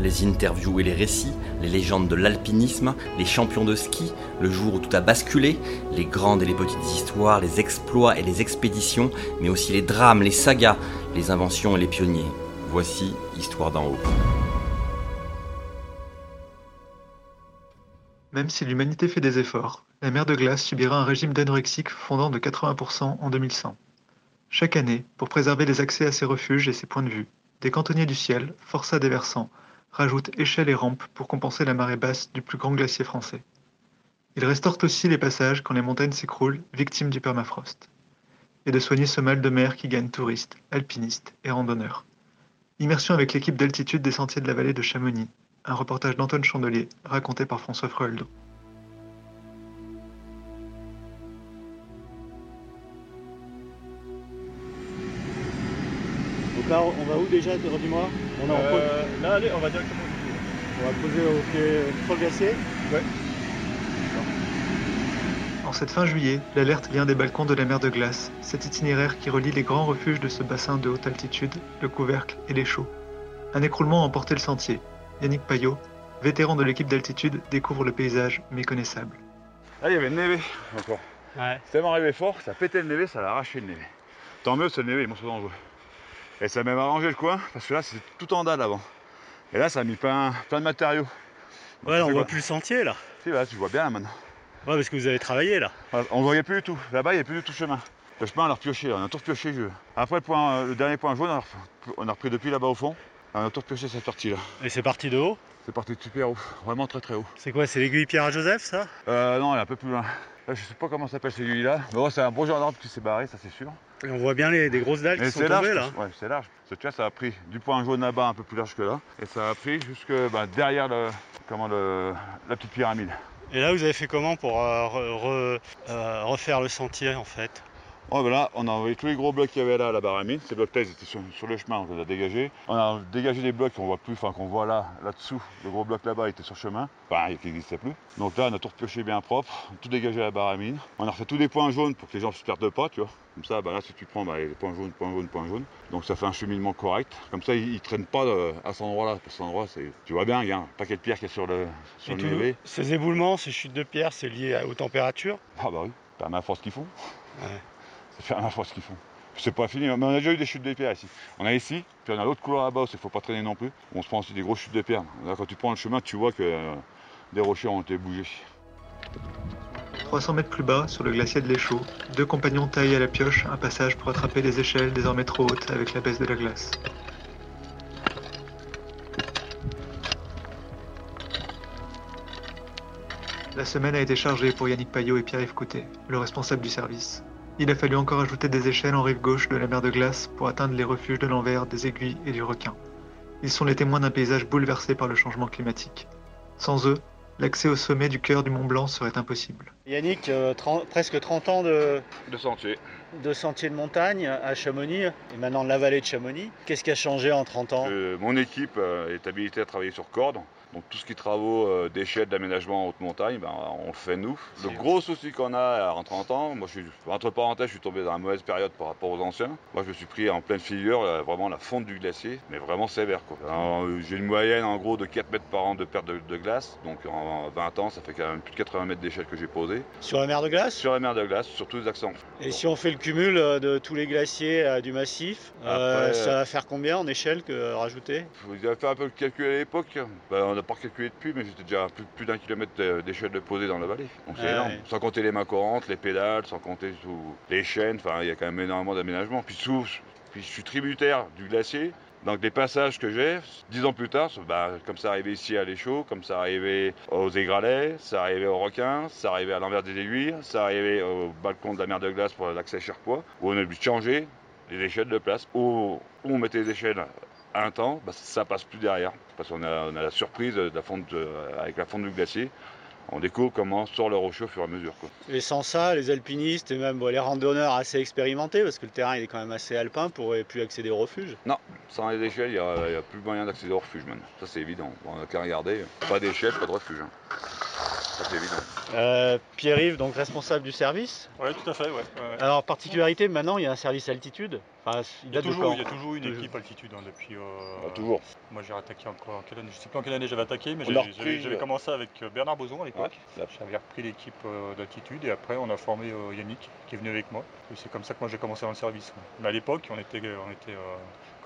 Les interviews et les récits, les légendes de l'alpinisme, les champions de ski, le jour où tout a basculé, les grandes et les petites histoires, les exploits et les expéditions, mais aussi les drames, les sagas, les inventions et les pionniers. Voici Histoire d'en haut. Même si l'humanité fait des efforts, la mer de glace subira un régime d'anorexique fondant de 80% en 2100. Chaque année, pour préserver les accès à ses refuges et ses points de vue, des cantonniers du ciel, forçats des versants, rajoutent échelles et rampes pour compenser la marée basse du plus grand glacier français. Ils restaurent aussi les passages quand les montagnes s'écroulent, victimes du permafrost. Et de soigner ce mal de mer qui gagne touristes, alpinistes et randonneurs. Immersion avec l'équipe d'altitude des sentiers de la vallée de Chamonix, un reportage d'Antoine Chandelier, raconté par François Frueldo. Là, on va où déjà, dis-moi On est en pause. Euh, là, allez, on va directement au pied. On va poser au pied sur le glacier En cette fin juillet, l'alerte vient des balcons de la mer de glace, cet itinéraire qui relie les grands refuges de ce bassin de haute altitude, le couvercle et les chauds. Un écroulement a emporté le sentier. Yannick Payot, vétéran de l'équipe d'altitude, découvre le paysage méconnaissable. Là, il y avait le névé encore. Ouais. C'est tellement arrivé fort, ça a pété le névé, ça a arraché le névé. Tant mieux, c'est le névé, ils m'ont sauvé dangereux. Et ça m'a même arrangé le coin, parce que là, c'est tout en dalle avant. Et là, ça a mis plein, plein de matériaux. Donc, Ouais, tu on voit quoi plus le sentier là. Si, là, tu vois bien là, maintenant. Ouais, parce que vous avez travaillé là. On voyait plus du tout. Là-bas, il n'y a plus du tout chemin. Le chemin, on a repioché, on a tout repioché. je- Après, le, point, euh, le dernier point jaune, on a, repris depuis là-bas au fond. On a tout repioché cette partie-là. Et c'est parti de haut. C'est parti de super haut, vraiment très très haut. C'est quoi C'est l'aiguille Pierre à Joseph ça? Euh, non, elle est un peu plus loin. Là, je sais pas comment s'appelle celui-là. Mais bon, c'est un beau gendarme qui s'est barré, ça c'est sûr. Et on voit bien les, des grosses dalles qui sont large. tombées là. Ouais, c'est large. Ce tu vois, ça a pris du point jaune là-bas un peu plus large que là. Et ça a pris jusque bah, derrière le, comment, le, la petite pyramide. Et là, vous avez fait comment pour euh, re- re- euh, refaire le sentier en fait? Oh, ben là, on a envoyé tous les gros blocs qu'il y avait là à la baramine. Ces blocs-là, ils étaient sur, sur le chemin, on les a dégagés. On a dégagé des blocs qu'on voit plus, enfin qu'on voit là, là-dessous. Le gros bloc là-bas il était sur le chemin, enfin, qui n'existait plus. Donc là, on a tout repioché bien propre, tout dégagé à la baramine. On a refait tous des points jaunes pour que les gens ne se perdent pas, tu vois. Comme ça, bah là, si tu prends bah, les points jaunes, points jaunes, points jaunes. Donc ça fait un cheminement correct. Comme ça, ils ne traînent pas euh, à cet endroit-là. Parce que cet endroit, c'est, tu vois bien, il y a un paquet de pierres qui est sur le, sur le tout-. Ces éboulements, ces chutes de pierre, c'est lié à- aux températures? Ah bah oui, permafrost qu'ils font. Ouais. C'est permafrost qu'ils font. C'est pas fini, mais on a déjà eu des chutes de pierre ici. On a ici, puis on a l'autre couloir là-bas il faut pas traîner non plus. On se prend aussi des grosses chutes de pierre. Là, quand tu prends le chemin, tu vois que euh, des rochers ont été bougés. 300 mètres plus bas, sur le glacier de l'Échaud, deux compagnons taillent à la pioche un passage pour attraper les échelles désormais trop hautes avec la baisse de la glace. La semaine a été chargée pour Yannick Payot et Pierre-Yves Coutet, le responsable du service. Il a fallu encore ajouter des échelles en rive gauche de la mer de glace pour atteindre les refuges de l'envers, des aiguilles et du requin. Ils sont les témoins d'un paysage bouleversé par le changement climatique. Sans eux, l'accès au sommet du cœur du Mont Blanc serait impossible. Yannick, euh, 30 presque 30 ans de, De sentier. de sentier de montagne à Chamonix et maintenant la vallée de Chamonix. Qu'est-ce qui a changé en 30 ans? Euh, mon équipe euh, est habilitée à travailler sur corde. Donc tout ce qui est travaux euh, d'échelle d'aménagement en haute montagne, ben, on le fait nous. Le gros souci qu'on a en 30 ans, moi je suis, entre parenthèses, je suis tombé dans la mauvaise période par rapport aux anciens. Moi je me suis pris en pleine figure, là, vraiment la fonte du glacier, mais vraiment sévère. euh, J'ai une moyenne en gros de 4 mètres par an de perte de, de glace. Donc en 20 ans, ça fait quand même plus de 80 mètres d'échelle que j'ai posé. Sur la mer de glace? Sur la mer de glace, sur tous les accents. Et si on fait le cumul euh, de tous les glaciers euh, du massif, euh, ça va faire combien en échelle que euh, rajouter Vous avez fait un peu le calcul à l'époque? Ben, n'a pas calculé depuis, mais j'étais déjà à plus, plus d'un kilomètre d'échelle de posée dans la vallée. Donc c'est Ouais, énorme. ouais. Sans compter les mains courantes, les pédales, sans compter tout- les chaînes. Enfin, il y a quand même énormément d'aménagement. Puis, puis je suis tributaire du glacier. Donc les passages que j'ai, dix ans plus tard, bah, comme ça arrivait ici à l'Échaud, comme ça arrivait aux Égralais, ça arrivait aux Requins, ça arrivait à l'envers des aiguilles, ça arrivait au balcon de la mer de glace pour l'accès Cherpois, où on a dû changer les échelles de place, où, on mettait les échelles un temps, bah, ça passe plus derrière, parce qu'on a, on a la surprise de la fonte, de- avec la fonte du glacier. On découvre comment sort le rocher au fur et à mesure. Quoi. Et sans ça, les alpinistes et même bon, les randonneurs assez expérimentés, parce que le terrain il est quand même assez alpin, pourraient plus accéder au refuge. Sans les échelles, il n'y a, plus moyen d'accéder au refuge maintenant. Ça c'est évident. On n'a qu'à regarder. Pas d'échelle, pas de refuge. hein. Ça c'est évident. Euh, Pierre-Yves, donc responsable du service. Oui, tout à fait, ouais. ouais, ouais. Alors, particularité, maintenant, il y a un service altitude. Enfin, il Il y, a toujours, quand il y a toujours une Toujours. équipe altitude hein, depuis. euh, Bah, toujours. Moi j'ai attaqué encore en quelle année Je sais plus en quelle année j'avais attaqué, mais j'avais euh, commencé avec Bernard Boson à l'époque. Ouais. J'avais repris l'équipe euh, d'altitude et après on a formé euh, Yannick qui est venu avec moi. Et c'est comme ça que moi j'ai commencé dans le service. Mais à l'époque on était, on était euh,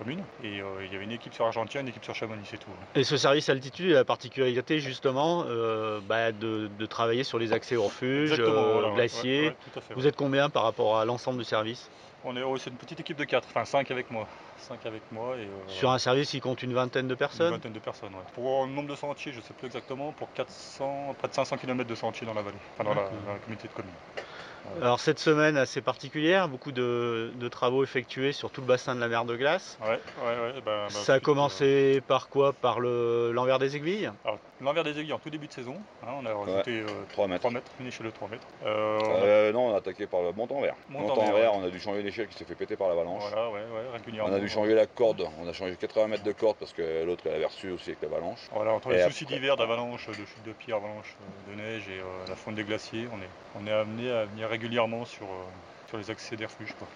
commune et euh, il y avait une équipe sur Argentine, une équipe sur Chamonix, c'est tout. hein. Et ce service altitude a la particularité, justement, euh, bah, de, de travailler sur les accès au refuge, Exactement, euh, voilà, glaciers. ouais, ouais, Vous êtes combien par rapport à l'ensemble du service? On est, oh, c'est une petite équipe de 4, enfin 5 avec moi. 5 avec moi et euh, Sur un service qui compte une vingtaine de une personnes vingtaine de personnes. ouais. Pour le nombre de sentiers, je ne sais plus exactement, pour 400, près de 500 km de sentiers dans la vallée, enfin dans la, dans la communauté de communes. Alors cette semaine assez particulière, beaucoup de, de travaux effectués sur tout le bassin de la mer de glace. Ouais, ouais, ouais. bah, bah, Ça a commencé par quoi? Par le- l'envers des aiguilles? Euh, l'envers des aiguilles en tout début de saison, hein, on a rajouté euh, 3 mètres. 3 mètres, une échelle de 3 mètres. Euh, on a- Euh, non, on a attaqué par le montant vert. Montant Montant vert, on a dû changer l'échelle qui s'est fait péter par l'avalanche. Voilà, ouais, ouais, régulièrement. On a dû changer la corde, on a changé 80 mètres de corde parce que l'autre elle avait reçu aussi avec l'avalanche. Voilà, entre Et les après- soucis d'hiver, d'avalanche, de chute de pierre, avalanche euh, de neige et euh, la fonte des glaciers, on est, on est amené à venir régulièrement sur, euh, sur les accès des refuges. Quoi.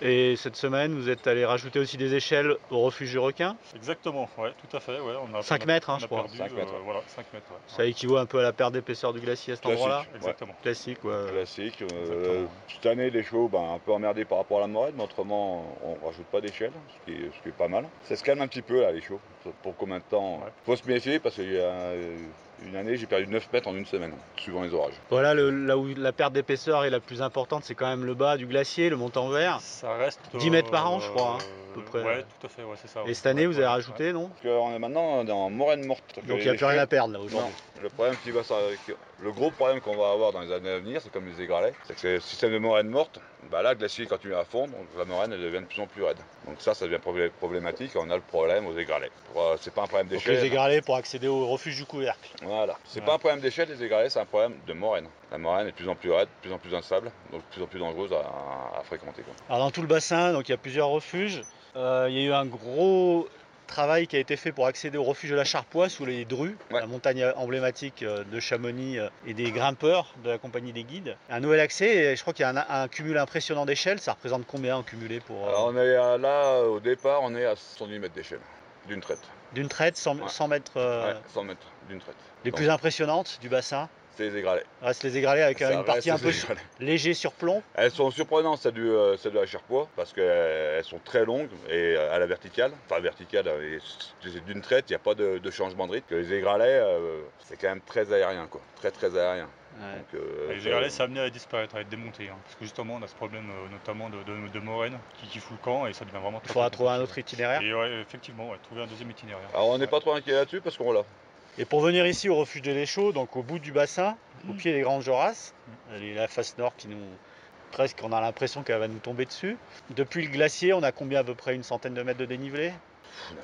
Et cette semaine, vous êtes allé rajouter aussi des échelles au refuge du requin. Exactement, ouais, tout à fait. Ouais, on a, Cinq on a- mètres, hein, on a je crois. perdu, Cinq mètres, euh, voilà, 5 mètres. ouais. Ça équivaut un peu à la perte d'épaisseur du glacier à cet Classique. endroit-là. Exactement. Classique, ouais. Classique. euh, cette année, les chevaux, ben, un peu emmerdés par rapport à la moraine, mais autrement, on rajoute pas d'échelle, ce, qui est- ce qui est pas mal. Ça se calme un petit peu là, les chevaux. Pour combien de temps Ouais. Faut se méfier parce qu'il y a euh, une année, j'ai perdu 9 mètres en une semaine, suivant les orages. Voilà, le- là où la perte d'épaisseur est la plus importante, c'est quand même le bas du glacier, le montant vert. Ça reste. 10 mètres par an, je crois, hein, à peu près. Ouais, tout à fait, ouais, c'est ça. Et ouais. cette année, vous avez ouais, rajouté, non Parce qu'on est maintenant en moraine morte. Donc il n'y a plus rien à perdre là Non. aujourd'hui. Le problème qui va le gros problème qu'on va avoir dans les années à venir, c'est comme les égralets, c'est que le système de moraine morte, bah là, le glacier continue à fondre, donc la moraine elle devient de plus en plus raide. Donc ça, ça devient problé- problématique. et On a le problème aux égralets. Euh, C'est pas un problème d'échelle. les égralés pour accéder au refuge du couvercle. Voilà. C'est Ouais. pas un problème d'échelle, les égralets, c'est un problème de moraine. La moraine est de plus en plus raide, de plus en plus instable, donc de plus en plus dangereuse à, à fréquenter. quoi. Alors dans tout le bassin, donc il y a plusieurs refuges. Euh, il y a eu un gros travail qui a été fait pour accéder au refuge de la Charpoix sous les Drues, Ouais. la montagne emblématique euh, de Chamonix euh, et des grimpeurs de la compagnie des guides. Un nouvel accès, et je crois qu'il y a un, un cumul impressionnant d'échelles. Ça représente combien en cumulé pour euh, Alors on est à- là, au départ, on est à 110 mètres d'échelle, d'une traite. d'une traite 100, Ouais. 100 mètres euh, Ouais, 100 mètres d'une traite. les Donc, plus impressionnantes du bassin C'est les égralets. Reste les égralés avec euh, Ça une partie un peu léger sur plomb. Elles sont surprenantes, celles, du, euh, celles de la Cherpois, parce qu'elles sont très longues et euh, à la verticale. Enfin, verticale, euh, c'est d'une traite, il n'y a pas de, de changement de rythme. Les égralets, euh, c'est quand même très aérien, quoi. Très, très aérien. Donc, euh, Les ça- égralets, c'est amené à disparaître, à être démonté. hein, parce que justement, on a ce problème euh, notamment de, de, de moraine qui, qui fout le camp et ça devient vraiment Il faudra trouver un autre itinéraire. Et ouais, effectivement, ouais, trouver un deuxième itinéraire. Alors, on n'est Ouais. pas trop inquiet là-dessus parce qu'on l'a. Et pour venir ici au refuge de l'Échaud, donc au bout du bassin, au pied des Grandes Jorasses, la face nord qui nous. Presque, on a l'impression qu'elle va nous tomber dessus. Depuis le glacier, on a combien à peu près une centaine de mètres de dénivelé?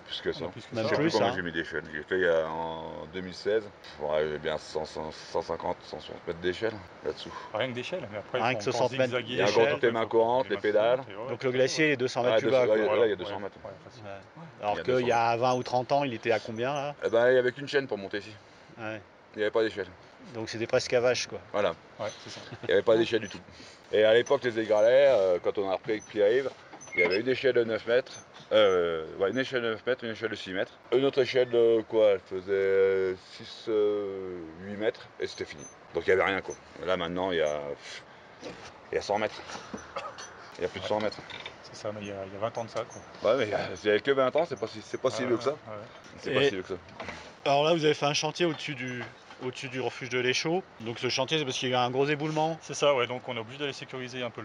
Plus que ça. Plus que Je sais plus, hein. j'ai mis d'échelle. J'ai fait il y a- en 2016. Ouais, j'ai bien 100, 100, 150, 160 mètres d'échelle là-dessous. Rien que d'échelle, mais après, Rien que faut 60 encore mètres Il y a encore toutes les mains courantes, les pédales. ouais, Donc le glacier est 200 mètres plus bas. 200, quoi. là, il y a 200 ouais, mètres. Alors qu'il 200. y a 20 ou 30 ans, il était à combien là? Eh ben, il n'y avait qu'une chaîne pour monter ici. Ouais. Il n'y avait pas d'échelle. Donc c'était presque à vache quoi. Voilà. Ouais, c'est ça. Il n'y avait pas d'échelle du tout. Et à l'époque, les égralets, euh, quand on a repris avec Pierre-Yves, il y avait une échelle de 9 mètres, euh, ouais, une échelle de 9 mètres, une échelle de 6 mètres. Une autre échelle de quoi? Elle faisait 6, 8 mètres et c'était fini. Donc il n'y avait rien quoi. Là maintenant, il y a, il y a 100 mètres. Il y a plus de 100 mètres. C'est ça, mais il y, a, il y a 20 ans de ça, quoi. Ouais, mais il y a- il y a que 20 ans, c'est pas si, c'est pas si Ouais, vieux que ça. ouais. C'est Et- pas si vieux que ça. Alors là, vous avez fait un chantier au-dessus du, au-dessus du refuge de l'Échaud. Donc ce chantier, c'est parce qu'il y a eu un gros éboulement C'est ça, ouais, donc on est obligé d'aller sécuriser un peu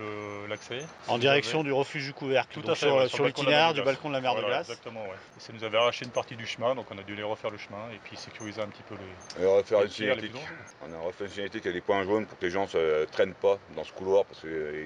l'accès. en direction du refuge du couvercle. Tout donc à fait, sur, ouais, sur l'itinéraire du balcon de la mer de glace. Exactement, ouais. Et ça nous avait arraché une partie du chemin, donc on a dû aller refaire le chemin et puis sécuriser un petit peu les. Et on va faire les une pierres les plus. On a refait une signalétique avec des points jaunes pour que les gens ne traînent pas dans ce couloir parce que euh,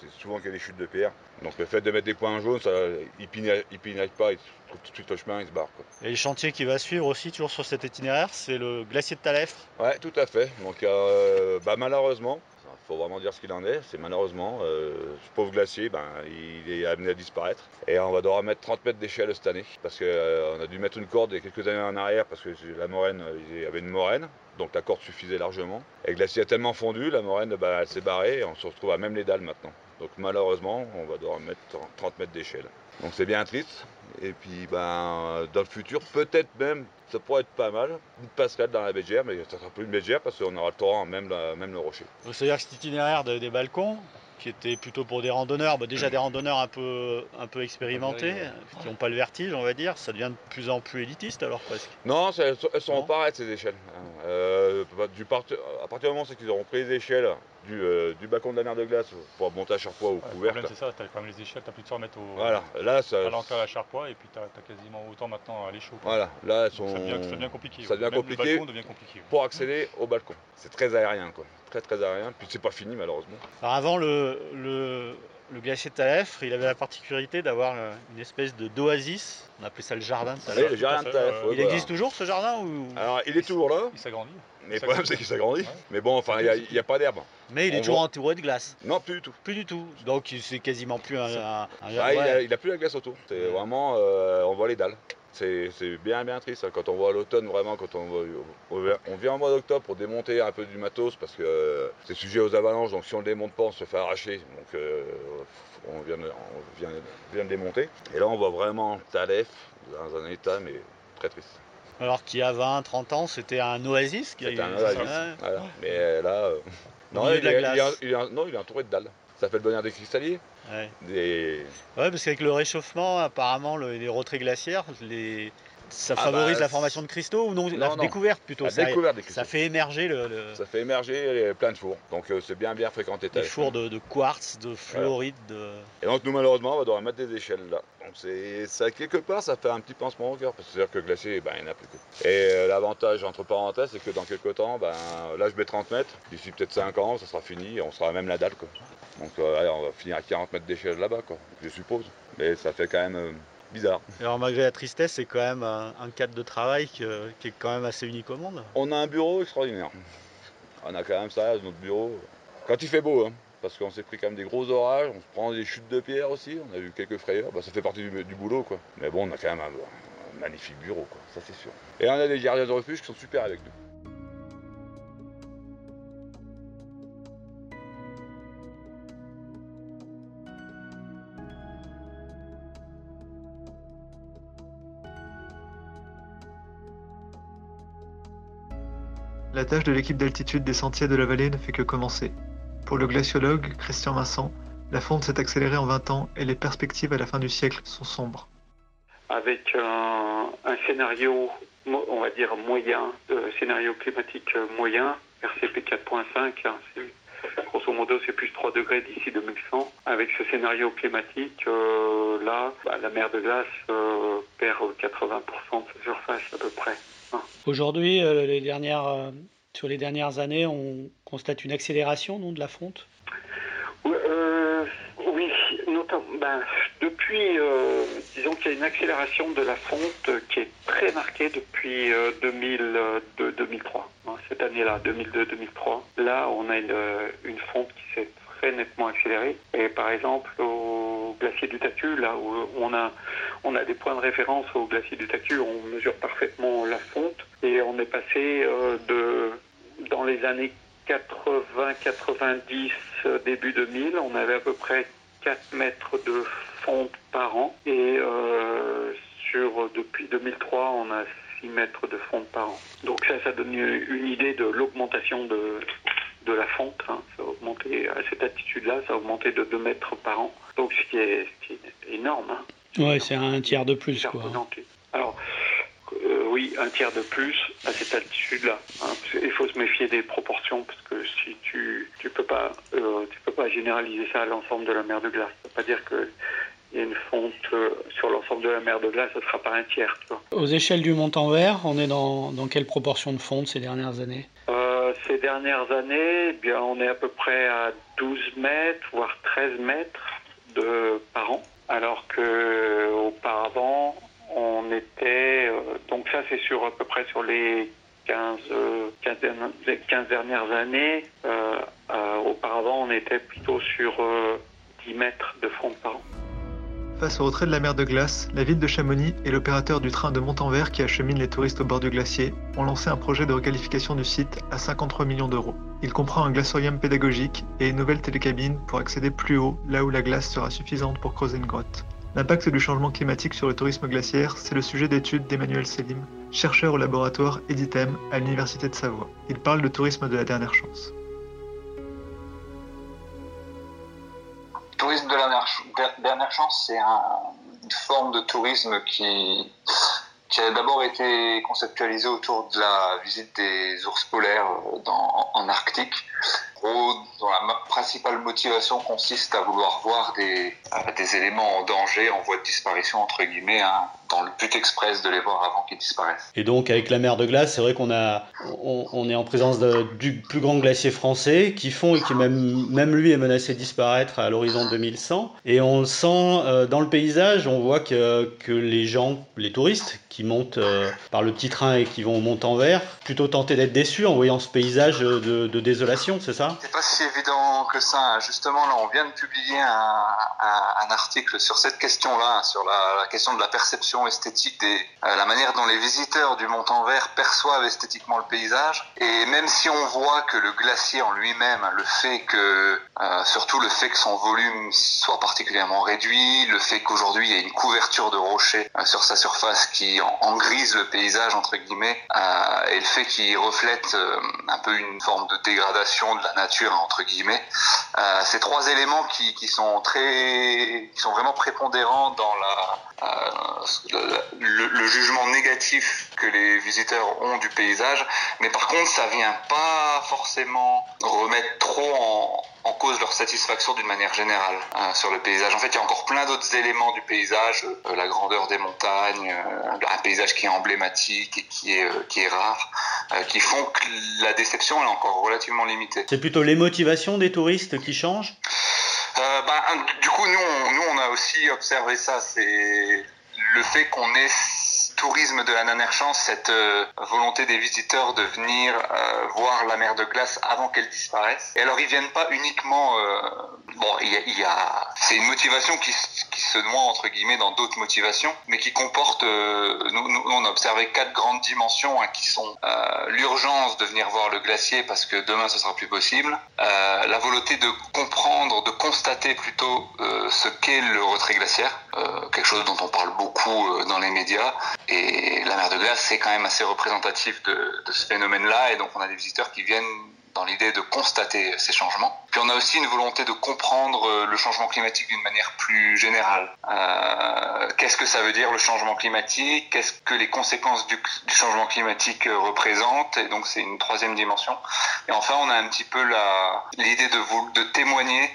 c'est souvent qu'il y a des chutes de pierre. Donc le fait de mettre des points jaunes, ça, ils pénètrent pas, ils tout de suite le chemin, ils se. Quoi. Et le chantier qui va suivre aussi, toujours sur cet itinéraire, c'est le glacier de Talefre. Ouais, tout à fait. Donc euh, bah, malheureusement, il faut vraiment dire ce qu'il en est, c'est malheureusement, euh, ce pauvre glacier, ben, il est amené à disparaître. Et on va devoir mettre 30 mètres d'échelle cette année, parce qu'on a dû mettre une corde il y a quelques années en arrière, parce que la moraine, euh, il y avait une moraine, donc la corde suffisait largement. Et le glacier a tellement fondu, la moraine, ben, elle s'est barrée, et on se retrouve à même les dalles maintenant. Donc malheureusement, on va devoir mettre 30 mètres d'échelle. Donc c'est bien triste. Et puis ben, dans le futur, peut-être même, ça pourrait être pas mal, une passerelle dans la Gers, mais ça sera plus une Gers parce qu'on aura le torrent, même, la- même le rocher. C'est-à-dire que cet itinéraire de- des balcons, qui était plutôt pour des randonneurs, bah, déjà des randonneurs un peu, un peu expérimentés, qui n'ont pas le vertige, on va dire, ça devient de plus en plus élitiste alors presque. Non, elles sont- elles sont Non. pareilles ces échelles. Euh, du part- à partir du moment où ils auront pris les échelles du, euh, du balcon de la mer de glace pour monter à Charpoix au Ouais, le problème c'est ça, t'as quand même les échelles, t'as plus de 100 mètres au, voilà, là, ça, à l'encre à Charpoix et puis t'as as quasiment autant maintenant à l'échaud. voilà, là, elles sont, Ça devient, ça devient compliqué. ça devient compliqué. Le balcon devient compliqué. ouais. pour accéder au balcon. C'est très aérien, quoi. Très très aérien. Puis c'est pas fini malheureusement. Alors avant le, le, le glacier de il avait la particularité d'avoir euh, une espèce de d'oasis, on appelait ça le jardin de Oui, Talefre. le jardin de Talef, Il voilà. existe toujours ce jardin ou... Alors il est toujours là, Il s'agrandit. mais le problème c'est qu'il s'agrandit. Ouais. Mais bon, enfin, il n'y a, il y a pas d'herbe. Mais il est on toujours voit- entouré de glace. Non, plus du tout. Plus du tout. Donc c'est quasiment plus un, un- un- Ah, il, a, il a plus la glace autour. C'est vraiment, euh, on voit les dalles. C'est c'est bien bien triste hein, quand on voit l'automne vraiment quand on, vient- on vient en mois d'octobre pour démonter un peu du matos parce que euh, c'est sujet aux avalanches donc si on le démonte pas on se fait arracher donc euh, on vient, de- on vient, vient de démonter et là on voit vraiment Talef dans un état mais très triste. Alors qu'il y a 20, 30 ans, c'était un oasis. C'était un oasis. Voilà. Mais là, euh, non, il, est- il entouré de dalles. Ça fait le bonheur des cristalliers. Ouais. Des... Ouais, parce qu'avec le réchauffement, apparemment, le- les retraits glaciaires, les... ça Ah favorise bah, la formation de cristaux ou non, La non. découverte plutôt. La ça, découverte des cristaux. ça fait émerger le, le- Ça fait émerger plein de fours. Donc euh, c'est bien bien fréquenté. Talef. fours de, de quartz, de fluorite. De... Et donc nous malheureusement on va devoir mettre des échelles là. Donc c'est ça quelque part ça fait un petit pincement au cœur parce que c'est-à-dire que glacier ben, il n'y en a plus. quoi. Et euh, l'avantage entre parenthèses c'est que dans quelques temps ben, là je mets 30 mètres, d'ici peut-être 5 ans ça sera fini et on sera même la dalle quoi. Donc euh, allez, on va finir à 40 mètres d'échelle là-bas quoi, je suppose. Mais ça fait quand même bizarre. Alors malgré la tristesse, c'est quand même un, un cadre de travail qui est quand même assez unique au monde. On a un bureau extraordinaire. On a quand même ça, notre bureau. Quand il fait beau, hein, parce qu'on s'est pris quand même des gros orages, on se prend des chutes de pierre aussi, on a eu quelques frayeurs, bah, ça fait partie du, du boulot quoi. Mais bon, on a quand même un, un magnifique bureau quoi, ça c'est sûr. Et on a des gardiens de refuge qui sont super avec nous. La tâche de l'équipe d'altitude des sentiers de la vallée ne fait que commencer. Pour le glaciologue Christian Vincent, la fonte s'est accélérée en 20 ans et les perspectives à la fin du siècle sont sombres. avec un, scénario, on va dire moyen, euh, scénario climatique euh, moyen, RCP 4.5, hein, grosso modo c'est plus 3 degrés d'ici 2100. Avec ce scénario climatique, euh, là, bah, la mer de glace perd 80% de surface à peu près. Aujourd'hui, euh, euh, sur les dernières années, on constate une accélération non, de la fonte? Ouais, euh, oui, notamment, depuis, disons qu'il y a une accélération de la fonte qui est très marquée depuis euh, 2002-2003. hein, cette année-là, 2002-2003. Là, on a une, une fonte qui s'est très nettement accélérée. Et par exemple, au glacier du Tatu, là où on a, on a des points de référence au glacier du Tatu, on mesure parfaitement la fonte. Et on est passé euh, de, dans les années 80-90, euh, début 2000, on avait à peu près 4 mètres de fonte par an. Et euh, sur, depuis 2003, on a 6 mètres de fonte par an. Donc ça, ça donne une idée de l'augmentation de, de la fonte. hein. Ça a augmenté, à cette altitude-là, ça a augmenté de 2 mètres par an. Donc ce qui est, ce qui est énorme. hein. Ouais, c'est un tiers de plus, quoi. Alors, euh, oui, un tiers de plus à cette altitude-là. Hein. Il faut se méfier des proportions parce que si tu tu peux pas euh, tu peux pas généraliser ça à l'ensemble de la mer de glace. Ça veut pas dire que il y a une fonte euh, sur l'ensemble de la mer de glace, ce sera pas un tiers. Tu vois. Aux échelles du Montanvert, on est dans, dans quelle proportion de fonte ces dernières années? Années, eh on est à peu près à 12 mètres, voire 13 mètres de, par an, alors que auparavant, on était, euh, donc ça c'est sur à peu près sur les 15, euh, 15, dernières- les 15 dernières années, euh, euh, auparavant on était plutôt sur euh, 10 mètres de fonte par an. Face au retrait de la mer de glace, la ville de Chamonix et l'opérateur du train de Montanvert qui achemine les touristes au bord du glacier ont lancé un projet de requalification du site à 53 millions d'euros. Il comprend un glaciarium pédagogique et une nouvelle télécabine pour accéder plus haut là où la glace sera suffisante pour creuser une grotte. L'impact du changement climatique sur le tourisme glaciaire, c'est le sujet d'étude d'Emmanuel Selim, chercheur au laboratoire Editem à l'Université de Savoie. Il parle de tourisme de la dernière chance. C'est un- une forme de tourisme qui, a d'abord été conceptualisée autour de la visite des ours polaires euh, en Arctique. Gros, dont la principale motivation consiste à vouloir voir des, éléments en danger, en voie de disparition, entre guillemets, hein, dans le but express de les voir avant qu'ils disparaissent. Et donc avec la mer de glace, c'est vrai qu'on a, on, est en présence du plus grand glacier français qui fond et qui même, même lui est menacé de disparaître à l'horizon 2100. Et on le sent euh, dans le paysage, on voit que, que les gens, les touristes qui montent euh, par le petit train et qui vont au Montanvert, plutôt tentés d'être déçus en voyant ce paysage de désolation, c'est ça? C'est pas si évident que ça. Justement, là, on vient de publier un, article sur cette question-là, sur la, question de la perception esthétique, des, euh, la manière dont les visiteurs du Montanvert perçoivent esthétiquement le paysage. Et même si on voit que le glacier en lui-même, le fait que, euh, surtout le fait que son volume soit particulièrement réduit, le fait qu'aujourd'hui il y ait une couverture de rochers euh, sur sa surface qui en, en grise le paysage entre guillemets, et le fait qu'il reflète un peu une forme de dégradation de la nature entre guillemets, euh, ces trois éléments qui, sont très, qui sont vraiment prépondérants dans euh, le, le jugement négatif que les visiteurs ont du paysage, mais par contre ça vient pas forcément remettre trop en, en cause leur satisfaction d'une manière générale hein, sur le paysage. En fait, il y a encore plein d'autres éléments du paysage, euh, la grandeur des montagnes, euh, un paysage qui est emblématique et qui est, euh, qui est rare, qui font que la déception est encore relativement limitée. C'est plutôt les motivations des touristes qui changent? Bah, du coup, nous on, nous, on a aussi observé ça. C'est le fait qu'on ait tourisme de la dernière cette euh, volonté des visiteurs de venir euh, voir la mer de glace avant qu'elle disparaisse. Et alors, ils viennent pas uniquement. euh, bon, il y a, y a- c'est une motivation qui, qui se noie entre guillemets dans d'autres motivations, mais qui comporte. nous, nous, on a observé quatre grandes dimensions hein, qui sont l'urgence de venir voir le glacier parce que demain ce sera plus possible, la volonté de comprendre, de constater plutôt ce qu'est le retrait glaciaire, quelque chose dont on parle beaucoup euh, dans les médias, et la mer de glace c'est quand même assez représentatif de, de ce phénomène-là, et donc on a des visiteurs qui viennent dans l'idée de constater ces changements. Puis on a aussi une volonté de comprendre euh, le changement climatique d'une manière plus générale. Euh, Qu'est-ce que ça veut dire le changement climatique? Qu'est-ce que les conséquences du, changement climatique euh, représentent? Et donc c'est une troisième dimension. Et enfin on a un petit peu l'idée de, de témoigner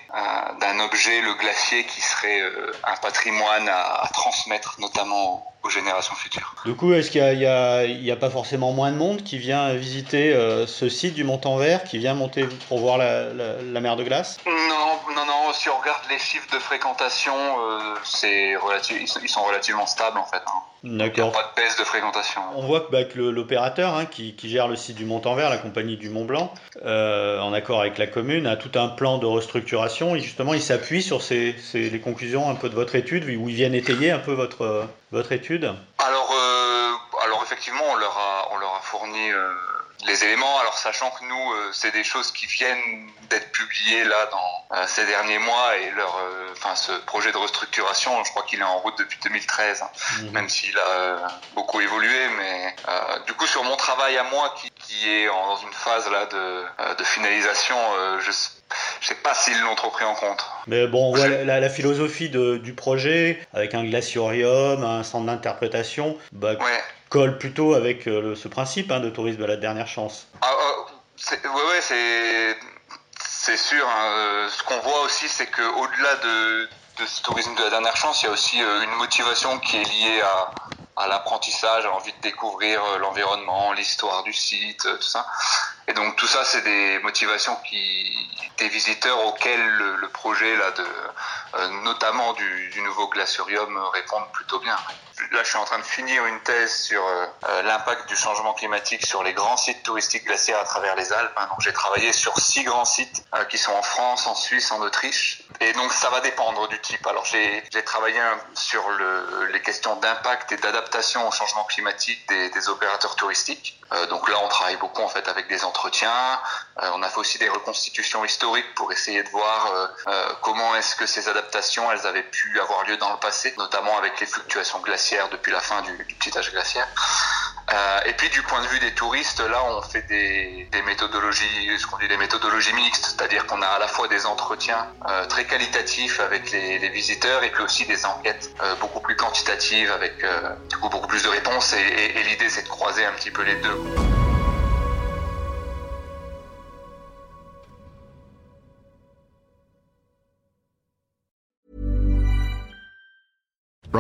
d'un objet, le glacier, qui serait un patrimoine à, transmettre notamment aux générations futures. Du coup, est-ce qu'il n'y a, a- a pas forcément moins de monde qui vient visiter ce site du Montanvert, qui vient monter pour voir la mer de glace Non, non, non. Si on regarde les chiffres de fréquentation, euh, c'est ils sont- relativement stables en fait. hein. D'accord. Pas de baisse de fréquentation. On voit que, bah, que l'opérateur hein, qui, qui gère le site du Montanvert, la compagnie du Mont Blanc, euh, en accord avec la commune, a tout un plan de restructuration et justement il s'appuie sur ces, ces- les conclusions un peu de votre étude, où ils viennent étayer un peu votre, euh, votre étude. Alors, euh, alors effectivement, on leur a, on leur a fourni les éléments. Alors sachant que nous, euh, c'est des choses qui viennent d'être publiées là dans euh, ces derniers mois et leur, euh, enfin ce projet de restructuration, je crois qu'il est en route depuis 2013, hein, même s'il a euh, beaucoup évolué. Mais euh, du coup, sur mon travail à moi, qui, qui est en- dans une phase là de, euh, de finalisation, euh, je, je sais pas s'ils l'ont trop pris en compte. Mais bon, la, philosophie de- du projet, avec un glaciorium, un centre d'interprétation, bah, colle plutôt avec euh, ce principe hein, de tourisme de la dernière chance. Ah, oui, ouais, c'est c'est sûr. Hein. Ce qu'on voit aussi, c'est qu'au-delà de, de, ce tourisme de la dernière chance, il y a aussi une motivation qui est liée à, à l'apprentissage, à l'envie de découvrir l'environnement, l'histoire du site, tout ça. Et donc tout ça, c'est des motivations qui des visiteurs auxquels le, projet là de notamment du, nouveau glaciarium répondent plutôt bien. Là, je suis en train de finir une thèse sur euh, euh, l'impact du changement climatique sur les grands sites touristiques glaciaires à travers les Alpes. Hein. Donc, j'ai travaillé sur six grands sites qui sont en France, en Suisse, en Autriche. Et donc, ça va dépendre du type. Alors, j'ai travaillé sur le, les questions d'impact et d'adaptation au changement climatique des, des opérateurs touristiques. donc là, on travaille beaucoup en fait avec des entretiens. on a fait aussi des reconstitutions historiques pour essayer de voir comment est-ce que ces adaptations, elles avaient pu avoir lieu dans le passé, notamment avec les fluctuations glaciaires depuis la fin du, petit âge glaciaire. Euh, et puis du point de vue des touristes, là on fait des, méthodologies, ce qu'on dit des méthodologies mixtes, c'est-à-dire qu'on a à la fois des entretiens euh, très qualitatifs avec les, visiteurs et puis aussi des enquêtes euh, beaucoup plus quantitatives avec beaucoup plus de réponses. et l'idée c'est de croiser un petit peu les deux.